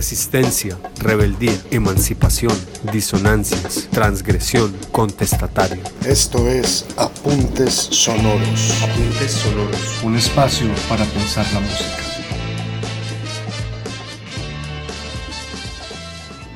resistencia, rebeldía, emancipación, disonancias, transgresión, contestatario. Esto es Apuntes Sonoros. Apuntes Sonoros. Un espacio para pensar la música.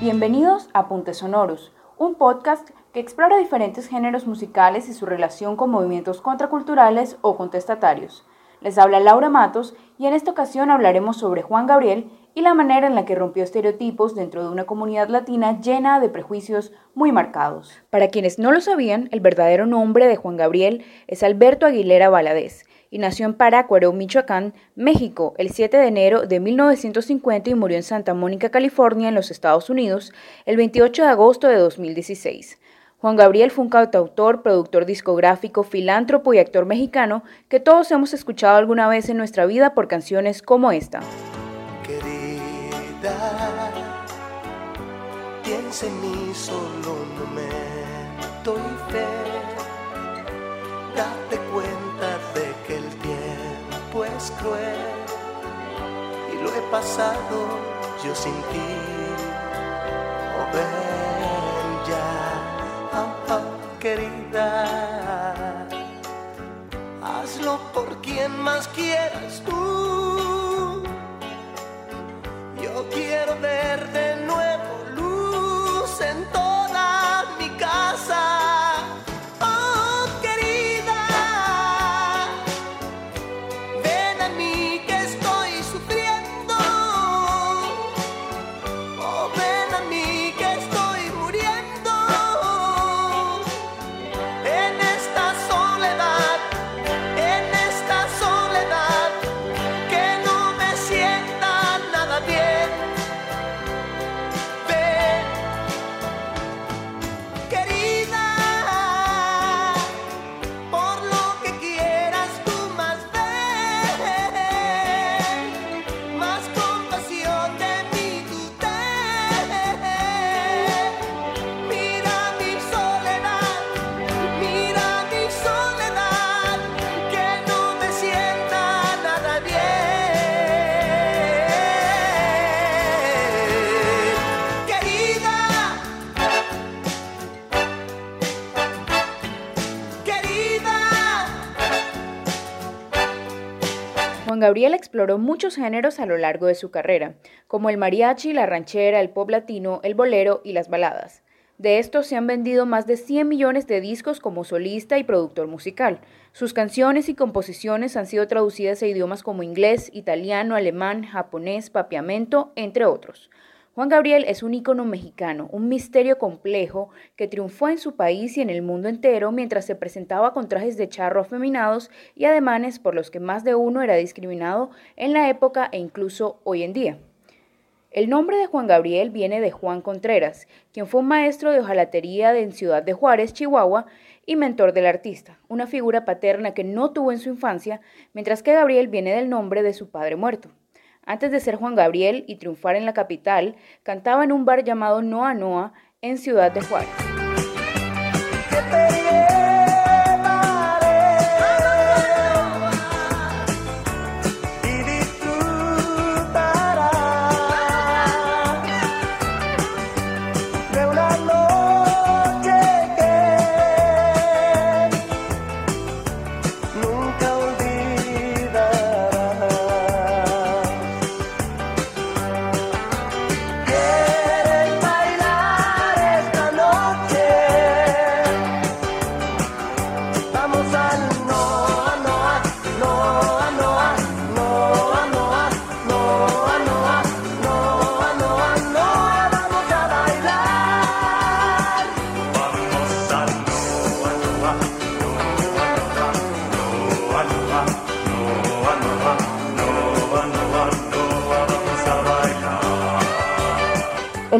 Bienvenidos a Apuntes Sonoros, un podcast que explora diferentes géneros musicales y su relación con movimientos contraculturales o contestatarios. Les habla Laura Matos y en esta ocasión hablaremos sobre Juan Gabriel y la manera en la que rompió estereotipos dentro de una comunidad latina llena de prejuicios muy marcados. Para quienes no lo sabían, el verdadero nombre de Juan Gabriel es Alberto Aguilera Valadez y nació en Parácuaro, Michoacán, México, el 7 de enero de 1950 y murió en Santa Mónica, California, en los Estados Unidos, el 28 de agosto de 2016. Juan Gabriel fue un cantautor, productor discográfico, filántropo y actor mexicano que todos hemos escuchado alguna vez en nuestra vida por canciones como esta. Querida, piensa en mí solo un momento fe. Date cuenta de que el tiempo es cruel y lo he pasado yo sin ti. Hazlo por quien más quieras tú. Yo quiero ver Gabriel exploró muchos géneros a lo largo de su carrera, como el mariachi, la ranchera, el pop latino, el bolero y las baladas. De estos se han vendido más de 100 millones de discos como solista y productor musical. Sus canciones y composiciones han sido traducidas a idiomas como inglés, italiano, alemán, japonés, papiamento, entre otros. Juan Gabriel es un ícono mexicano, un misterio complejo que triunfó en su país y en el mundo entero mientras se presentaba con trajes de charro afeminados y ademanes por los que más de uno era discriminado en la época e incluso hoy en día. El nombre de Juan Gabriel viene de Juan Contreras, quien fue un maestro de hojalatería en Ciudad de Juárez, Chihuahua, y mentor del artista, una figura paterna que no tuvo en su infancia, mientras que Gabriel viene del nombre de su padre muerto. Antes de ser Juan Gabriel y triunfar en la capital, cantaba en un bar llamado Noa Noa en Ciudad de Juárez.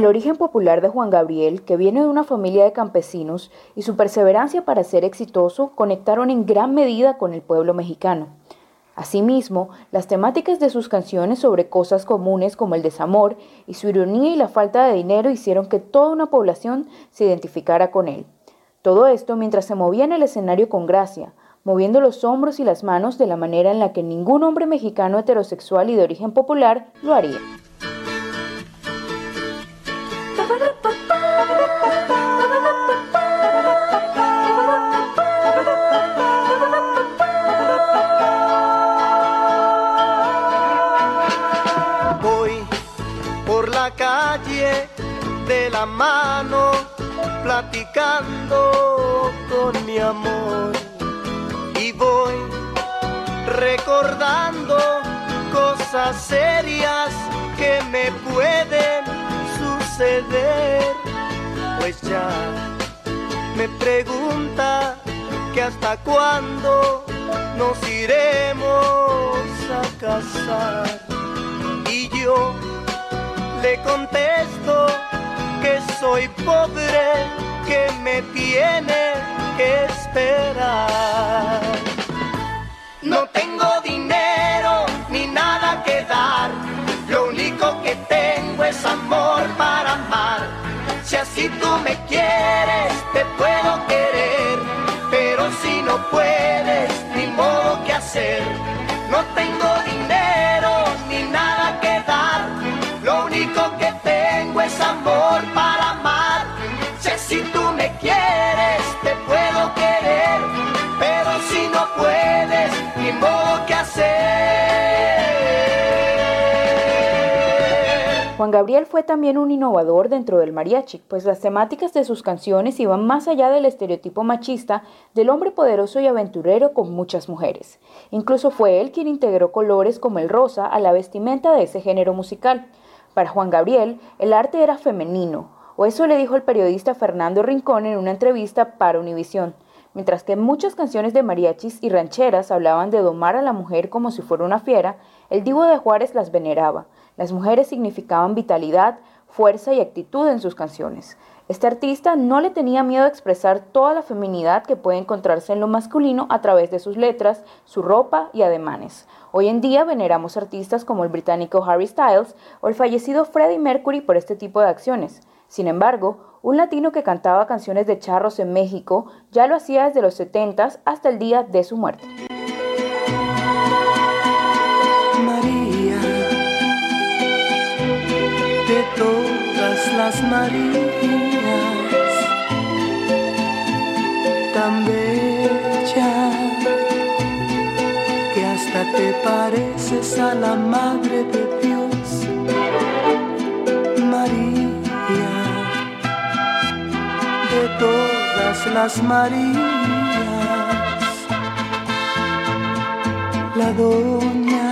El origen popular de Juan Gabriel, que viene de una familia de campesinos, y su perseverancia para ser exitoso conectaron en gran medida con el pueblo mexicano. Asimismo, las temáticas de sus canciones sobre cosas comunes como el desamor y su ironía y la falta de dinero hicieron que toda una población se identificara con él. Todo esto mientras se movía en el escenario con gracia, moviendo los hombros y las manos de la manera en la que ningún hombre mexicano heterosexual y de origen popular lo haría. Pues ya me pregunta que hasta cuándo nos iremos a casar. Y yo le contesto que soy pobre, que me tiene que esperar. No tengo dinero ni nada que dar, único que tengo es amor para amar. Si así tú me quieres, te puedo querer, pero si no puedes, ni modo que hacer. No tengo dinero ni nada que dar, lo único que tengo es amor para amar. Si tú me quieres, te puedo querer, pero si no puedes, ni modo que hacer. Juan Gabriel fue también un innovador dentro del mariachi, pues las temáticas de sus canciones iban más allá del estereotipo machista del hombre poderoso y aventurero con muchas mujeres. Incluso fue él quien integró colores como el rosa a la vestimenta de ese género musical. Para Juan Gabriel, el arte era femenino, o eso le dijo el periodista Fernando Rincón en una entrevista para Univisión. Mientras que muchas canciones de mariachis y rancheras hablaban de domar a la mujer como si fuera una fiera, el divo de Juárez las veneraba. Las mujeres significaban vitalidad, fuerza y actitud en sus canciones. Este artista no le tenía miedo a expresar toda la feminidad que puede encontrarse en lo masculino a través de sus letras, su ropa y ademanes. Hoy en día veneramos artistas como el británico Harry Styles o el fallecido Freddie Mercury por este tipo de acciones. Sin embargo, un latino que cantaba canciones de charros en México ya lo hacía desde los 70 hasta el día de su muerte. Las Marías, tan bella que hasta te pareces a la Madre de Dios, María, de todas las Marías, la doña,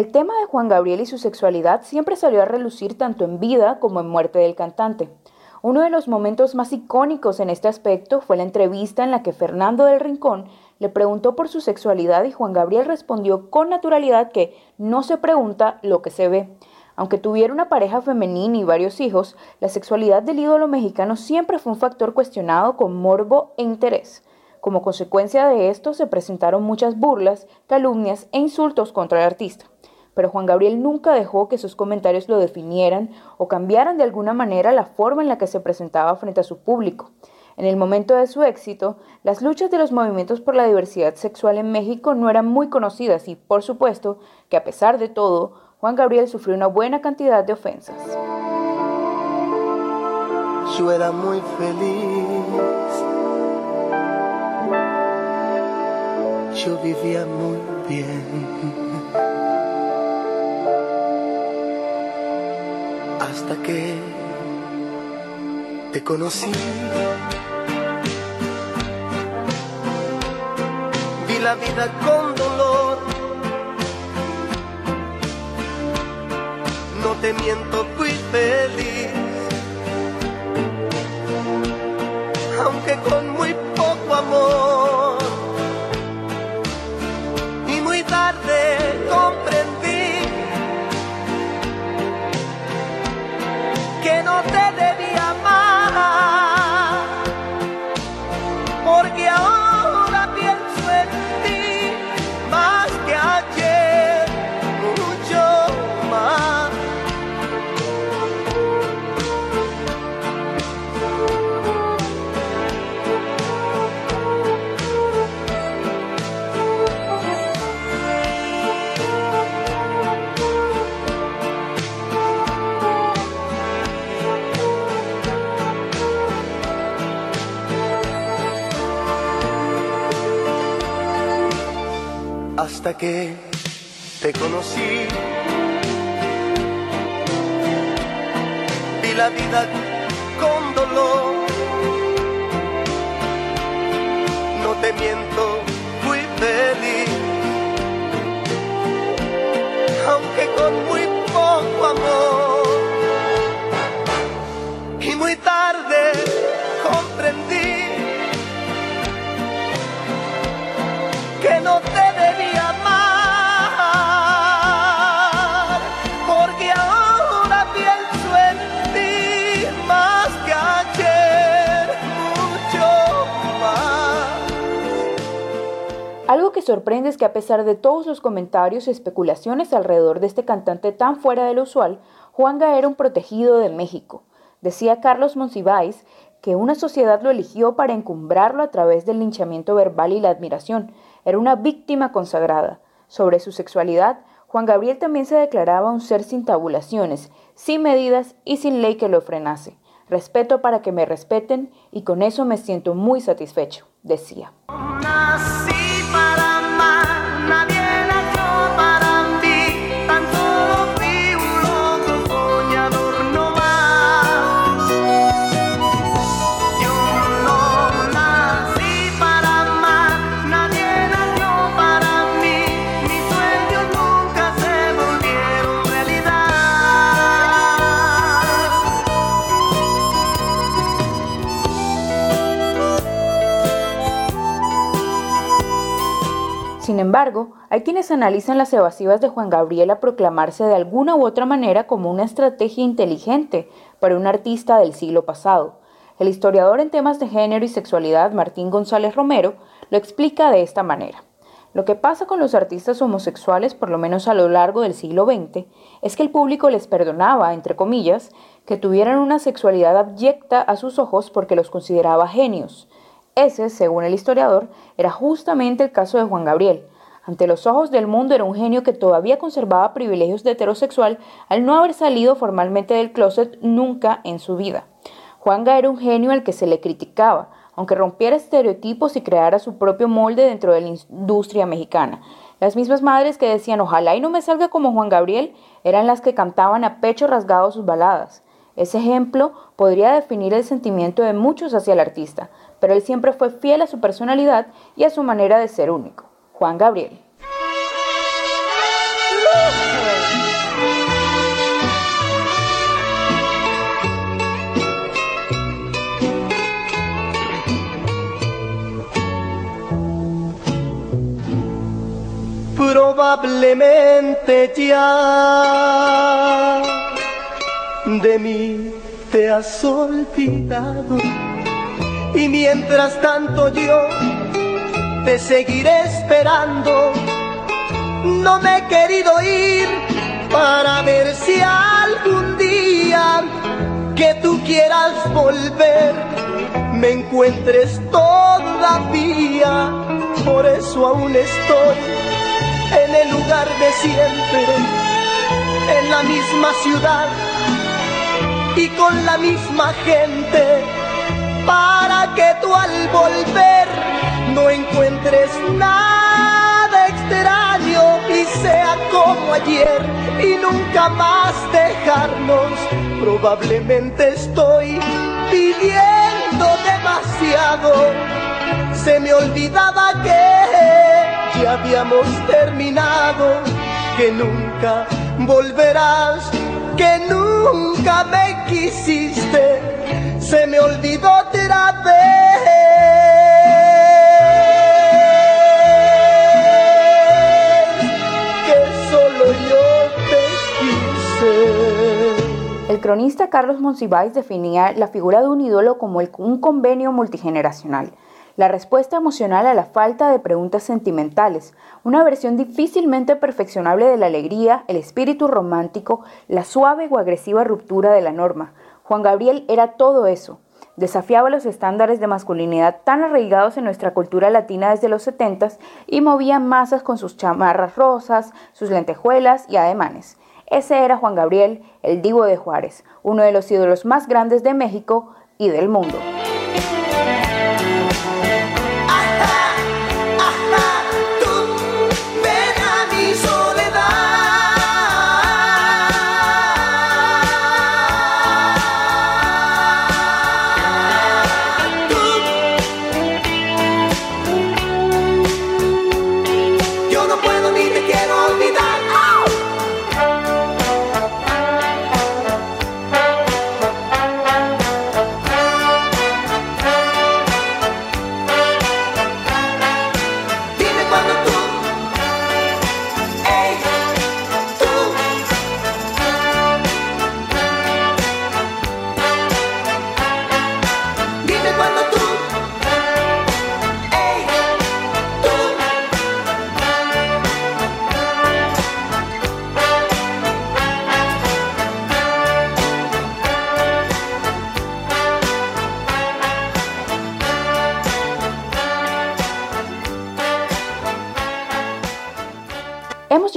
El tema de Juan Gabriel y su sexualidad siempre salió a relucir tanto en vida como en muerte del cantante. Uno de los momentos más icónicos en este aspecto fue la entrevista en la que Fernando del Rincón le preguntó por su sexualidad y Juan Gabriel respondió con naturalidad que no se pregunta lo que se ve. Aunque tuviera una pareja femenina y varios hijos, la sexualidad del ídolo mexicano siempre fue un factor cuestionado con morbo e interés. Como consecuencia de esto se presentaron muchas burlas, calumnias e insultos contra el artista. Pero Juan Gabriel nunca dejó que sus comentarios lo definieran o cambiaran de alguna manera la forma en la que se presentaba frente a su público. En el momento de su éxito, las luchas de los movimientos por la diversidad sexual en México no eran muy conocidas y, por supuesto, que a pesar de todo, Juan Gabriel sufrió una buena cantidad de ofensas. Yo era muy feliz. Yo vivía muy bien. Hasta que te conocí. Vi la vida con dolor. No te miento, fui feliz. aunque con hasta que te conocí. Vi la vida con dolor. Algo que sorprende es que a pesar de todos los comentarios y especulaciones alrededor de este cantante tan fuera de lo usual, Juanga era un protegido de México. Decía Carlos Monsiváis que una sociedad lo eligió para encumbrarlo a través del linchamiento verbal y la admiración. Era una víctima consagrada. Sobre su sexualidad, Juan Gabriel también se declaraba un ser sin tabulaciones, sin medidas y sin ley que lo frenase. Respeto para que me respeten y con eso me siento muy satisfecho, decía. Hay quienes analizan las evasivas de Juan Gabriel a proclamarse de alguna u otra manera como una estrategia inteligente para un artista del siglo pasado. El historiador en temas de género y sexualidad Martín González Romero lo explica de esta manera. Lo que pasa con los artistas homosexuales, por lo menos a lo largo del siglo XX, es que el público les perdonaba, entre comillas, que tuvieran una sexualidad abyecta a sus ojos porque los consideraba genios. Ese, según el historiador, era justamente el caso de Juan Gabriel. Ante los ojos del mundo era un genio que todavía conservaba privilegios de heterosexual al no haber salido formalmente del closet nunca en su vida. Juanga era un genio al que se le criticaba, aunque rompiera estereotipos y creara su propio molde dentro de la industria mexicana. Las mismas madres que decían ojalá y no me salga como Juan Gabriel eran las que cantaban a pecho rasgado sus baladas. Ese ejemplo podría definir el sentimiento de muchos hacia el artista, pero él siempre fue fiel a su personalidad y a su manera de ser único. Juan Gabriel. Probablemente ya de mí te has olvidado y mientras tanto yo te seguiré esperando. No me he querido ir para ver si algún día que tú quieras volver me encuentres todavía. Por eso aún estoy en el lugar de siempre, en la misma ciudad y con la misma gente para que tú al volver no encuentres nada extraño y sea como ayer y nunca más dejarnos. Probablemente estoy pidiendo demasiado. Se me olvidaba que ya habíamos terminado, que nunca volverás, que nunca me quisiste se me olvidó otra vez cronista Carlos Monsiváis definía la figura de un ídolo como un convenio multigeneracional, la respuesta emocional a la falta de preguntas sentimentales, una versión difícilmente perfeccionable de la alegría, el espíritu romántico, la suave o agresiva ruptura de la norma. Juan Gabriel era todo eso. Desafiaba los estándares de masculinidad tan arraigados en nuestra cultura latina desde los 70 y movía masas con sus chamarras rosas, sus lentejuelas y ademanes. Ese era Juan Gabriel, el divo de Juárez, uno de los ídolos más grandes de México y del mundo.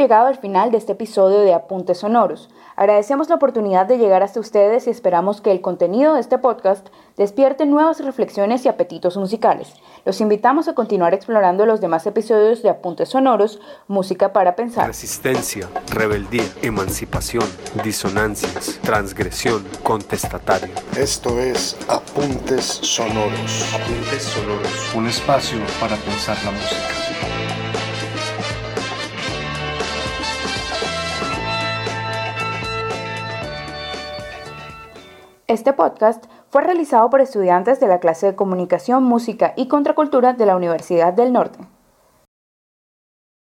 Llegado al final de este episodio de Apuntes Sonoros. Agradecemos la oportunidad de llegar hasta ustedes y esperamos que el contenido de este podcast despierte nuevas reflexiones y apetitos musicales. Los invitamos a continuar explorando los demás episodios de Apuntes Sonoros, Música para Pensar. Resistencia, rebeldía, emancipación, disonancias, transgresión, contestatario. Esto es Apuntes Sonoros. Apuntes Sonoros. Un espacio para pensar la música. Este podcast fue realizado por estudiantes de la clase de Comunicación, Música y Contracultura de la Universidad del Norte.